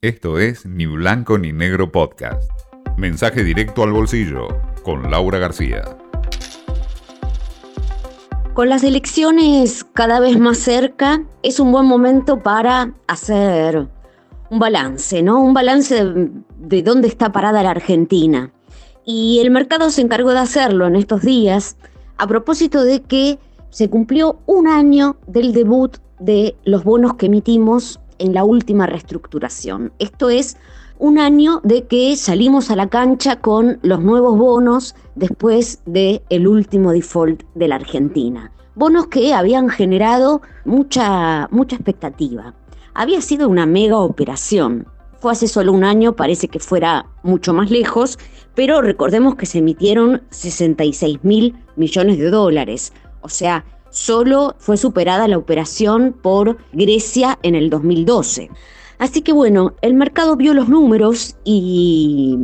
Esto es Ni Blanco ni Negro Podcast. Mensaje directo al bolsillo con Laura García. Con las elecciones cada vez más cerca, es un buen momento para hacer un balance, ¿no? Un balance de, de dónde está parada la Argentina. Y el mercado se encargó de hacerlo en estos días a propósito de que se cumplió un año del debut de los bonos que emitimos en la última reestructuración. Esto es un año de que salimos a la cancha con los nuevos bonos después del el último default de la Argentina. Bonos que habían generado mucha, mucha expectativa. Había sido una mega operación. Fue hace solo un año, parece que fuera mucho más lejos, pero recordemos que se emitieron 66 mil millones de dólares. O sea, Solo fue superada la operación por Grecia en el 2012. Así que bueno, el mercado vio los números y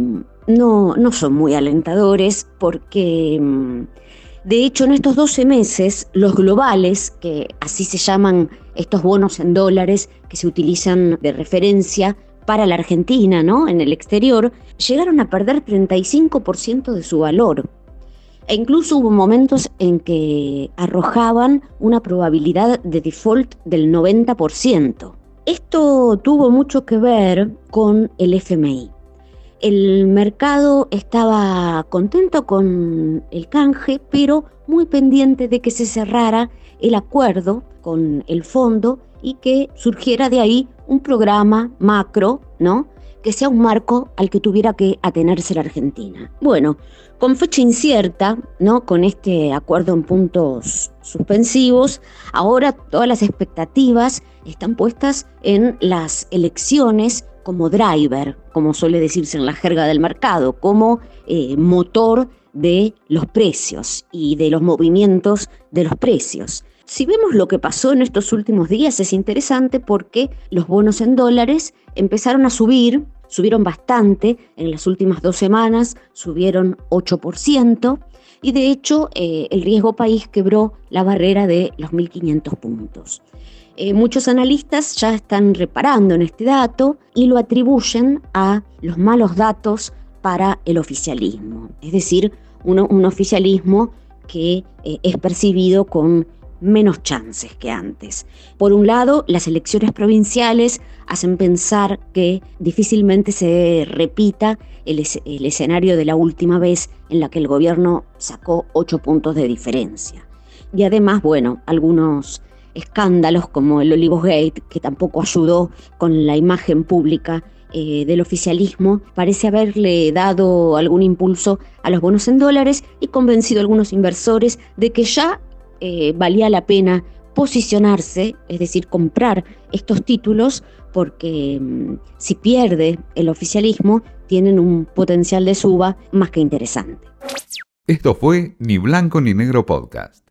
no, no son muy alentadores porque mm, de hecho en estos 12 meses los globales, que así se llaman estos bonos en dólares que se utilizan de referencia para la Argentina, ¿no? En el exterior, llegaron a perder 35% de su valor. E incluso hubo momentos en que arrojaban una probabilidad de default del 90%. Esto tuvo mucho que ver con el FMI. El mercado estaba contento con el canje, pero muy pendiente de que se cerrara el acuerdo con el fondo y que surgiera de ahí un programa macro, ¿no? Que sea un marco al que tuviera que atenerse la Argentina. Bueno, con fecha incierta, ¿no? Con este acuerdo en puntos suspensivos, ahora todas las expectativas están puestas en las elecciones como driver, como suele decirse en la jerga del mercado, como eh, motor de los precios y de los movimientos de los precios. Si vemos lo que pasó en estos últimos días es interesante porque los bonos en dólares empezaron a subir subieron bastante, en las últimas dos semanas subieron 8%, y de hecho eh, el riesgo país quebró la barrera de los 1.500 puntos. Eh, muchos analistas ya están reparando en este dato y lo atribuyen a los malos datos para el oficialismo, es decir, un oficialismo que eh, es percibido con menos chances que antes. Por un lado, las elecciones provinciales hacen pensar que difícilmente se repita el, escenario de la última vez en la que el gobierno sacó ocho puntos de diferencia. Y además, bueno, algunos escándalos como el Olivos Gate, que tampoco ayudó con la imagen pública eh, del oficialismo, parece haberle dado algún impulso a los bonos en dólares y convencido a algunos inversores de que ya eh, valía la pena posicionarse, es decir, comprar estos títulos, porque mm, si pierde el oficialismo, tienen un potencial de suba más que interesante. Esto fue Ni Blanco ni Negro Podcast.